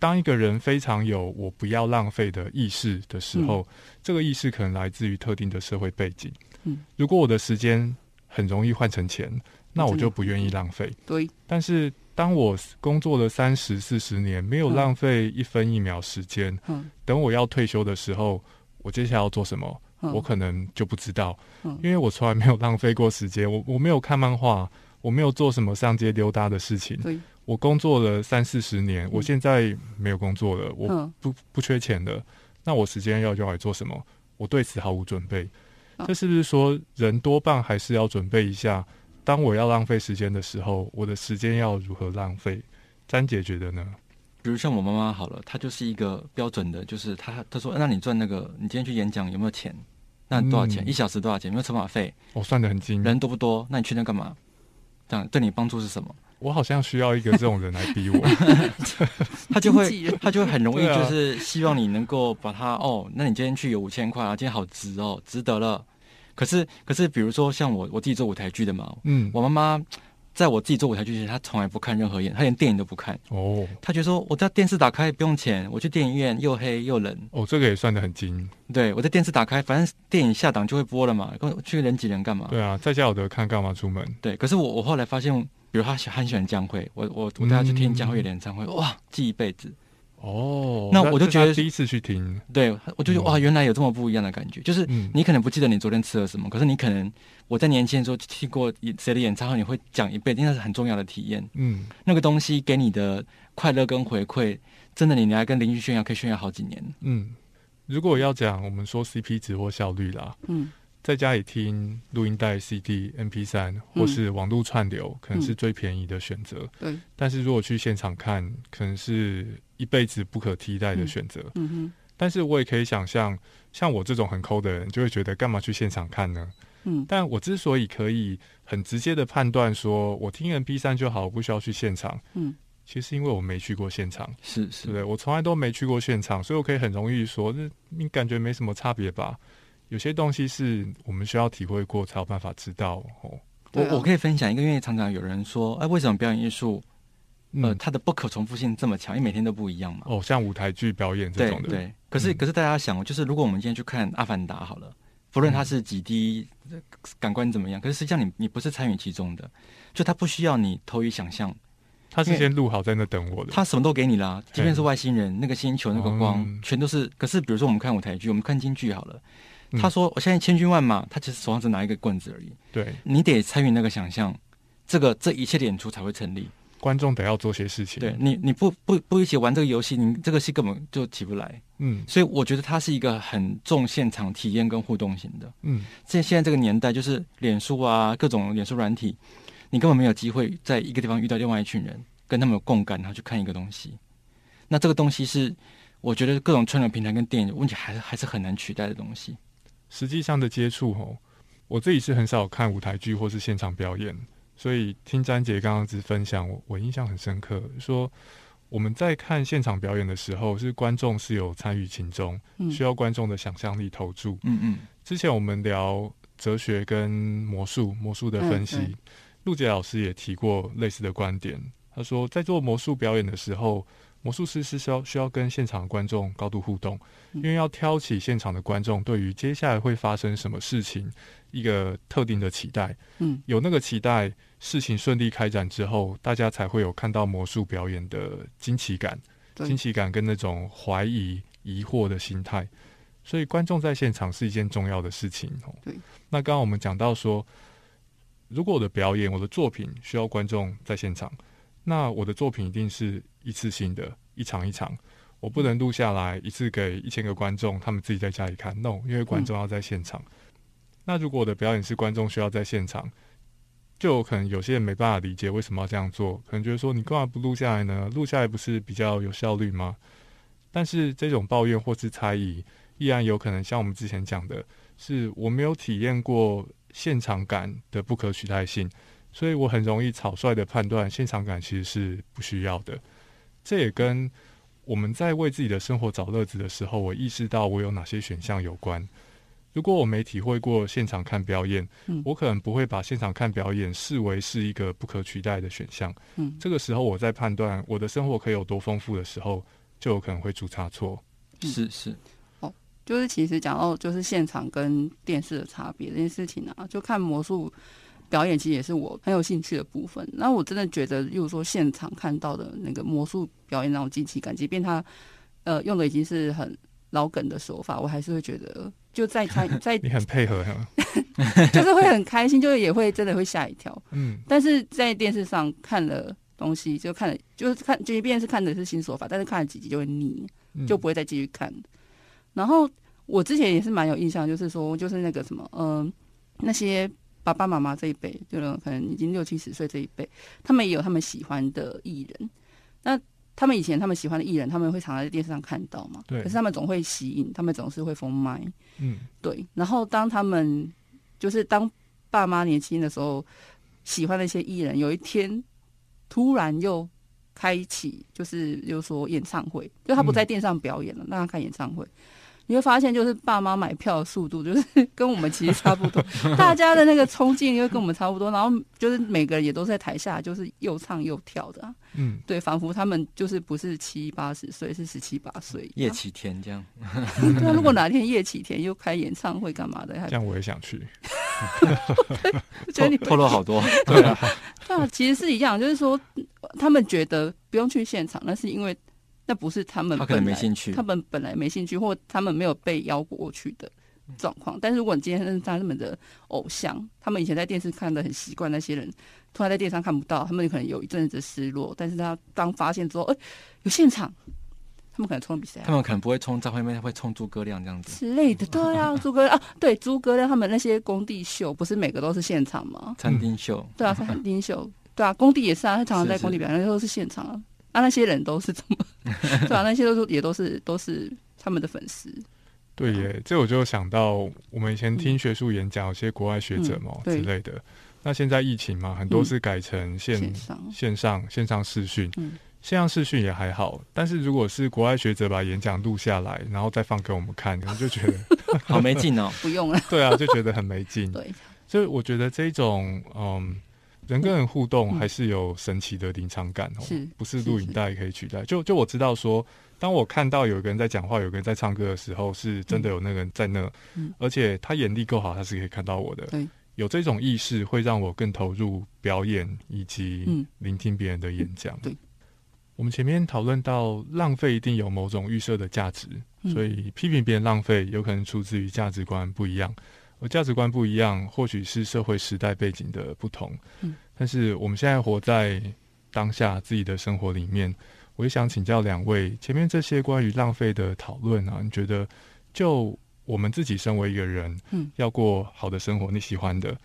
当一个人非常有我不要浪费的意识的时候，这个意识可能来自于特定的社会背景。嗯，如果我的时间很容易换成钱，那我就不愿意浪费。对，但是当我工作了三十四十年，没有嗯。浪费一分一秒时间，嗯。等我要退休的时候，我接下来要做什么，嗯，我可能就不知道，嗯。因为我从来没有浪费过时间，我我没有看漫画，我没有做什么上街溜达的事情。对，我工作了三四十年，我现在没有工作了，我嗯。不不缺钱了，那我时间要用来做什么？我对此毫无准备。啊这是不是说人多半还是要准备一下当我要浪费时间的时候，我的时间要如何浪费？詹姐觉得呢？比如像我妈妈好了，她就是一个标准的，就是她她说，那你赚那个，你今天去演讲有没有钱？那多少钱？嗯一小时多少钱？有没有车马费？我算的很精，人多不多？那你去那干嘛？这样对你帮助是什么？我好像需要一个这种人来逼我。他就会他就会很容易就是希望你能够把它哦，那你今天去有五千块啊，今天好值哦，值得了。可是可是比如说像我我自己做舞台剧的嘛，嗯，我妈妈 在我自己做舞台剧之前，她从来不看任何演，她连电影都不看。哦她觉得说我在电视打开不用钱，我去电影院又黑又冷，哦，这个也算得很精。对我在电视打开，反正电影下档就会播了嘛，跟去人挤人干嘛？对啊，在家有得看，干嘛出门？对，可是我我后来发现，比如他喜很喜欢江蕙，我我我带他去听江蕙的演唱会，哇，记一辈子。哦，那我就觉得第一次去听，对，我就觉得嗯。哇，原来有这么不一样的感觉，就是嗯，你可能不记得你昨天吃了什么，可是你可能我在年轻的时候听过谁的演唱会，你会讲一辈子，那是很重要的体验。嗯，那个东西给你的快乐跟回馈，真的你拿来跟邻居炫耀，可以炫耀好几年。嗯，如果要讲我们说 CP 值或效率啦，嗯。在家里听录音带、CD、MP 三或是网络串流，可能是最便宜的选择。对，但是如果去现场看，可能是一辈子不可替代的选择。嗯哼但是我也可以想象，像我这种很抠的人，就会觉得干嘛去现场看呢？嗯但我之所以可以很直接的判断说，我听 MP 三就好，我不需要去现场。嗯，其实因为我没去过现场，是是对？我从来都没去过现场，所以我可以很容易说，那你感觉没什么差别吧？有些东西是我们需要体会过才有办法知道哦。我我可以分享一个，因为常常有人说，哎，为什么表演艺术呃嗯，它的不可重复性这么强？因为每天都不一样嘛。哦，像舞台剧表演这种的，对，可是嗯可是大家想，就是如果我们今天去看《阿凡达》好了，不论它是几滴呃感官怎么样，可是实际上你你不是参与其中的，就它不需要你投以想象，他是先录好在那等我的。他什么都给你啦，即便是外星人那个星球那个光，嗯全都是。可是比如说我们看舞台剧，我们看京剧好了，嗯他说我现在千军万马，他其实手上只拿一个棍子而已，对，你得参与那个想象，这个这一切的演出才会成立。观众得要做些事情。对，你你不不不一起玩这个游戏，你这个戏根本就起不来。嗯所以我觉得它是一个很重现场体验跟互动型的。嗯，现现在这个年代，就是脸书啊，各种脸书软体，你根本没有机会在一个地方遇到另外一群人，跟他们有共感，然后去看一个东西。那这个东西是，我觉得各种串流平台跟电影问题还是还是很难取代的东西。实际上的接触哦，我自己是很少看舞台剧或是现场表演，所以听詹姐刚刚只分享，我我印象很深刻，说我们在看现场表演的时候，是观众是有参与其中，嗯需要观众的想象力投注。嗯嗯，之前我们聊哲学跟魔术，魔术的分析嗯，陆杰老师也提过类似的观点。他说，在做魔术表演的时候，魔术师是需要需要跟现场观众高度互动，嗯因为要挑起现场的观众对于接下来会发生什么事情一个特定的期待。嗯有那个期待，事情顺利开展之后，大家才会有看到魔术表演的惊奇感。惊奇感跟那种怀疑、疑惑的心态，所以观众在现场是一件重要的事情哦。对，那刚刚我们讲到说，如果我的表演、我的作品需要观众在现场，那我的作品一定是一次性的，一场一场，我不能录下来一次给一千个观众，他们自己在家里看。no，因为观众要在现场。那如果我的表演是观众需要在现场，就有可能有些人没办法理解为什么要这样做，可能觉得说你干嘛不录下来呢？录下来不是比较有效率吗？但是这种抱怨或是猜疑，依然有可能像我们之前讲的，是我没有体验过现场感的不可取代性，所以我很容易草率的判断现场感其实是不需要的。这也跟我们在为自己的生活找乐子的时候，我意识到我有哪些选项有关。如果我没体会过现场看表演，嗯我可能不会把现场看表演视为是一个不可取代的选项。嗯这个时候我在判断我的生活可以有多丰富的时候，就有可能会出差错。是是是，就是其实讲到就是现场跟电视的差别这件事情啊，就看魔术表演，其实也是我很有兴趣的部分。那我真的觉得，例如说现场看到的那个魔术表演那种惊奇感，即便他呃用的已经是很老梗的手法，我还是会觉得就在参 在你很配合哈，就是会很开心，就是也会真的会吓一跳。嗯但是在电视上看了东西，就看了就是看，即便是看的是新手法，但是看了几集就会腻。嗯就不会再继续看。然后我之前也是蛮有印象，就是说，就是那个什么，嗯、那些爸爸妈妈这一辈，就是可能已经六七十岁这一辈，他们也有他们喜欢的艺人。那他们以前他们喜欢的艺人，他们会常在电视上看到嘛？对可是他们总会吸引，他们总是会封麦。嗯，对，然后当他们就是当爸妈年轻的时候，喜欢那些艺人，有一天突然又开启，就是就是说演唱会，就他不在电视上表演了，让他看演唱会。你会发现，就是爸妈买票的速度，就是 跟我们其实差不多，大家的那个冲劲又跟我们差不多，然后就是每个人也都在台下，就是又唱又跳的、啊，嗯，对，仿佛他们就是不是七八十岁，是十七八岁。叶启田这样，对啊，如果哪天叶启田又开演唱会干嘛的，还这样我也想去。觉得你透露好多，对啊，对啊，其实是一样，就是说他们觉得不用去现场，那是因为那不是他们他可能没兴趣他们本来没兴趣，或他们没有被邀过去的状况。但是如果你今天认识他们的偶像，他们以前在电视看的很习惯，那些人突然在电视上看不到，他们可能有一阵子失落。但是他当发现之后，哎、有现场，他们可能冲比赛啊他们可能不会冲张惠妹，会冲诸葛亮这样子，之类的。对啊，诸葛亮啊，对诸葛亮他们那些工地秀，不是每个都是现场吗？餐厅秀，对啊，餐厅秀，对啊，工地也是啊，他常常在工地表演，那都是现场啊。啊，那些人都是怎么？对啊，那些都是也都是都是他们的粉丝。对耶，这我就想到我们以前听学术演讲，有些国外学者嘛、嗯之类的。那现在疫情嘛，很多嗯是改成线、线上线上线上视讯，嗯线上视讯也还好。但是如果是国外学者把演讲录下来，然后再放给我们看，可能就觉得好没劲哦。不用了，对啊，就觉得很没劲。对，所以我觉得这种嗯，人跟人互动嗯还是有神奇的临场感哦，是不是录影带可以取代？就就我知道说，当我看到有一个人在讲话，有一个人在唱歌的时候，是真的有那个人在那，嗯而且他眼力够好，他是可以看到我的。对，有这种意识会让我更投入表演以及嗯聆听别人的演讲。对。我们前面讨论到，浪费一定有某种预设的价值，嗯所以批评别人浪费，有可能出自于价值观不一样。而价值观不一样，或许是社会时代背景的不同。嗯，但是我们现在活在当下自己的生活里面，我也想请教两位，前面这些关于浪费的讨论啊，你觉得就我们自己身为一个人，嗯，要过好的生活，你喜欢的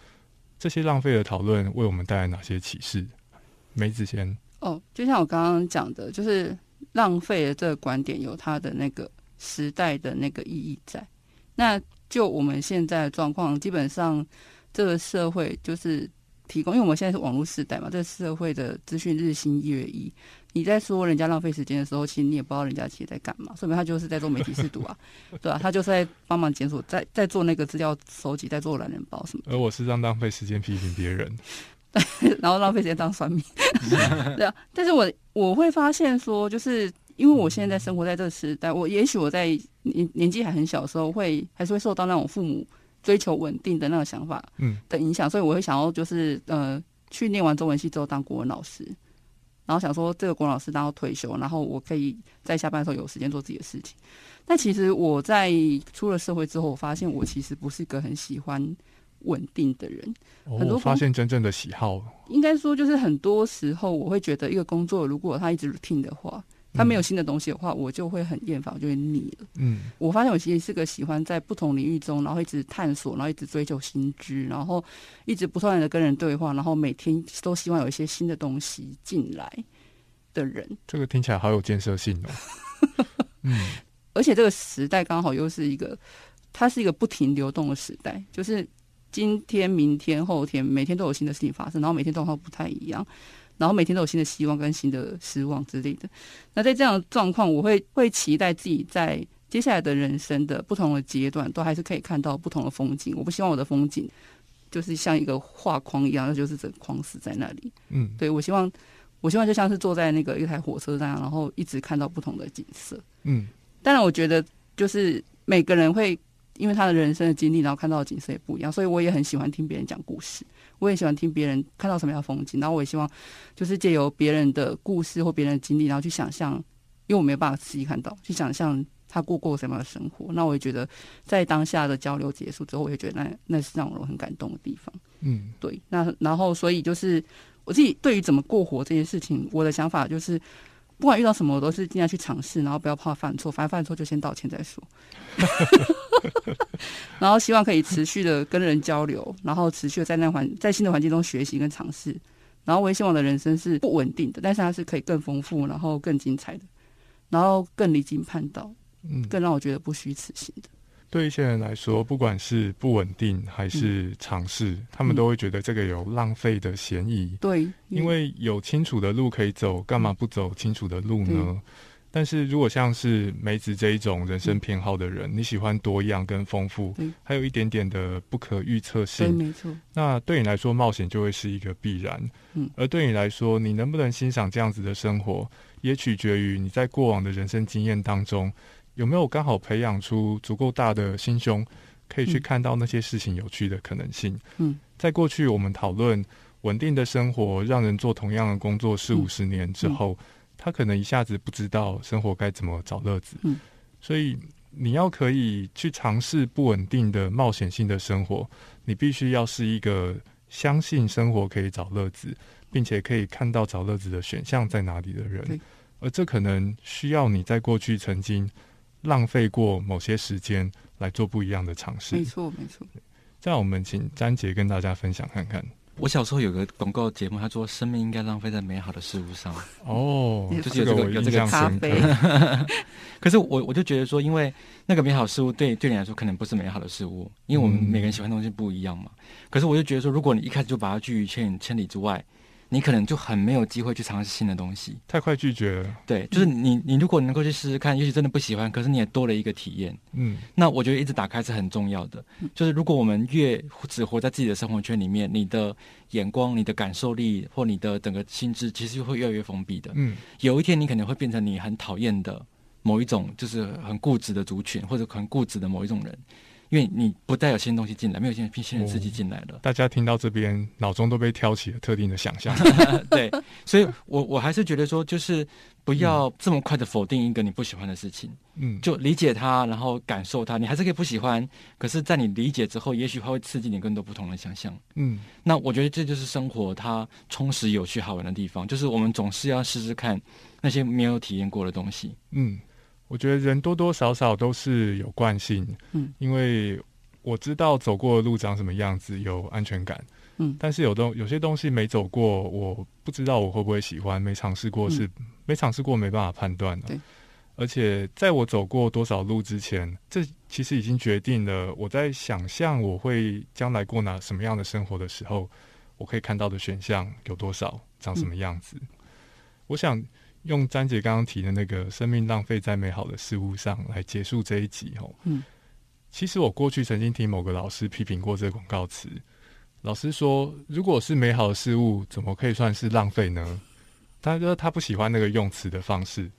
这些浪费的讨论，为我们带来哪些启示？梅子先，哦，就像我刚刚讲的，就是浪费的这个观点有它的那个时代的那个意义在。那就我们现在的状况，基本上这个社会就是提供，因为我们现在是网络时代嘛，这个社会的资讯日新月异。你在说人家浪费时间的时候，其实你也不知道人家其实在干嘛，说明他就是在做媒体试读啊，对啊，他就是在帮忙检索，在在做那个资料收集，在做懒人包什么的。而我是让浪费时间批评别人。然后浪费时间当算命，对啊。但是我我会发现说，就是因为我现在生活在这个时代，我也许我在年年纪还很小的时候会，还是会受到那种父母追求稳定的那个想法嗯的影响，所以我会想要就是呃，去念完中文系之后当国文老师，然后想说这个国文老师当到退休，然后我可以在下班的时候有时间做自己的事情。但其实我在出了社会之后，我发现我其实不是一个很喜欢稳定的人。哦很多发现真正的喜好，应该说，就是很多时候我会觉得，一个工作如果他一直 routine 的话，他没有新的东西的话，我就会很厌烦，我就会腻了。嗯我发现我其实是个喜欢在不同领域中，然后一直探索，然后一直追求新知，然后一直不断的跟人对话，然后每天都希望有一些新的东西进来的人。这个听起来好有建设性哦。嗯而且这个时代刚好又是一个，它是一个不停流动的时代，就是今天、明天、后天，每天都有新的事情发生，然后每天状况不太一样，然后每天都有新的希望跟新的失望之类的。那在这样的状况，我会会期待自己在接下来的人生的不同的阶段，都还是可以看到不同的风景。我不希望我的风景就是像一个画框一样，那就是整个框死在那里。嗯，对我希望，我希望就像是坐在那个一台火车上，然后一直看到不同的景色。嗯当然，我觉得就是每个人会因为他的人生的经历，然后看到的景色也不一样，所以我也很喜欢听别人讲故事，我也喜欢听别人看到什么样的风景，然后我也希望就是借由别人的故事或别人的经历，然后去想象，因为我没有办法实际看到，去想象他过过什么样的生活。那我也觉得，在当下的交流结束之后，我也觉得那那是让我很感动的地方。嗯对，那然后所以就是我自己对于怎么过活这件事情，我的想法就是，不管遇到什么，我都是尽量去尝试，然后不要怕犯错，反正犯错就先道歉再说。然后希望可以持续的跟人交流，然后持续的在那环在新的环境中学习跟尝试。然后我也希望我的人生是不稳定的，但是它是可以更丰富，然后更精彩的，然后更离经叛道，嗯，更让我觉得不虚此行的。对一些人来说，不管是不稳定还是尝试，他们都会觉得这个有浪费的嫌疑。对，因为有清楚的路可以走，干嘛不走清楚的路呢？但是如果像是梅子这一种人生偏好的人，你喜欢多样跟丰富，还有一点点的不可预测性，没错。那对你来说，冒险就会是一个必然。嗯，而对你来说，你能不能欣赏这样子的生活，也取决于你在过往的人生经验当中。有没有刚好培养出足够大的心胸，可以去看到那些事情有趣的可能性？嗯，在过去我们讨论稳定的生活，让人做同样的工作四五十年之后，他可能一下子不知道生活该怎么找乐子。嗯，所以你要可以去尝试不稳定的冒险性的生活，你必须要是一个相信生活可以找乐子，并且可以看到找乐子的选项在哪里的人。而这可能需要你在过去曾经。浪费过某些时间来做不一样的尝试，没错没错。这样我们请詹杰跟大家分享看看。我小时候有个广告节目，他说生命应该浪费在美好的事物上。哦，就是有这个有这个咖啡。可是我我就觉得说，因为那个美好事物对对你来说可能不是美好的事物，因为我们每个人喜欢东西不一样嘛。可是我就觉得说，如果你一开始就把它拒于千千里之外。你可能就很没有机会去尝试新的东西，太快拒绝了。对，就是你，你如果能够去试试看，也许真的不喜欢，可是你也多了一个体验。嗯，那我觉得一直打开是很重要的。就是如果我们越只活在自己的生活圈里面，你的眼光、你的感受力或你的整个心智，其实会越来越封闭的。嗯，有一天你可能会变成你很讨厌的某一种，就是很固执的族群，或者很固执的某一种人。因为你不带有新东西进来，没有新新的刺激进来了。大家听到这边，脑中都被挑起了特定的想象。对，所以我我还是觉得说，就是不要这么快的否定一个你不喜欢的事情。嗯，就理解它，然后感受它。你还是可以不喜欢，可是，在你理解之后，也许它会刺激你更多不同的想象。嗯，那我觉得这就是生活它充实、有趣、好玩的地方，就是我们总是要试试看那些没有体验过的东西。嗯。我觉得人多多少少都是有惯性，嗯，因为我知道走过的路长什么样子，有安全感，嗯，但是有东有些东西没走过，我不知道我会不会喜欢，没尝试过是没尝试过没办法判断的，而且在我走过多少路之前，这其实已经决定了我在想象我会将来过哪什么样的生活的时候，我可以看到的选项有多少，长什么样子，我想。用詹姐刚刚提的那个“生命浪费在美好的事物上”来结束这一集哦。嗯，其实我过去曾经听某个老师批评过这个广告词。老师说：“如果是美好的事物，怎么可以算是浪费呢？”他说他不喜欢那个用词的方式。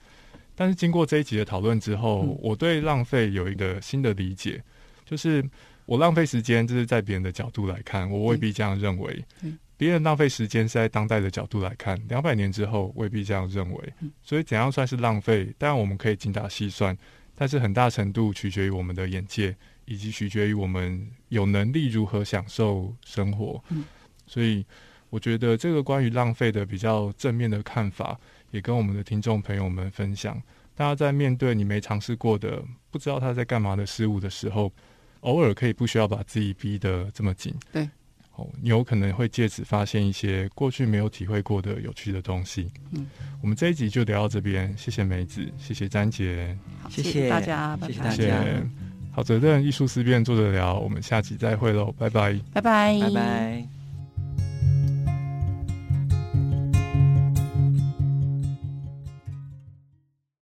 但是经过这一集的讨论之后，我对浪费有一个新的理解，就是我浪费时间，这是在别人的角度来看，我未必这样认为。别人浪费时间是在当代的角度来看，两百年之后未必这样认为。所以怎样算是浪费？当然我们可以精打细算，但是很大程度取决于我们的眼界，以及取决于我们有能力如何享受生活。所以我觉得这个关于浪费的比较正面的看法，也跟我们的听众朋友们分享。大家在面对你没尝试过的、不知道他在干嘛的事物的时候，偶尔可以不需要把自己逼得这么紧。对。你有可能会借此发现一些过去没有体会过的有趣的东西。嗯，我们这一集就聊到这边，谢谢梅子，谢谢詹杰，谢谢大家，谢谢大家。好，责任艺术思辨，坐着聊，我们下集再会喽，拜拜，拜拜，拜拜。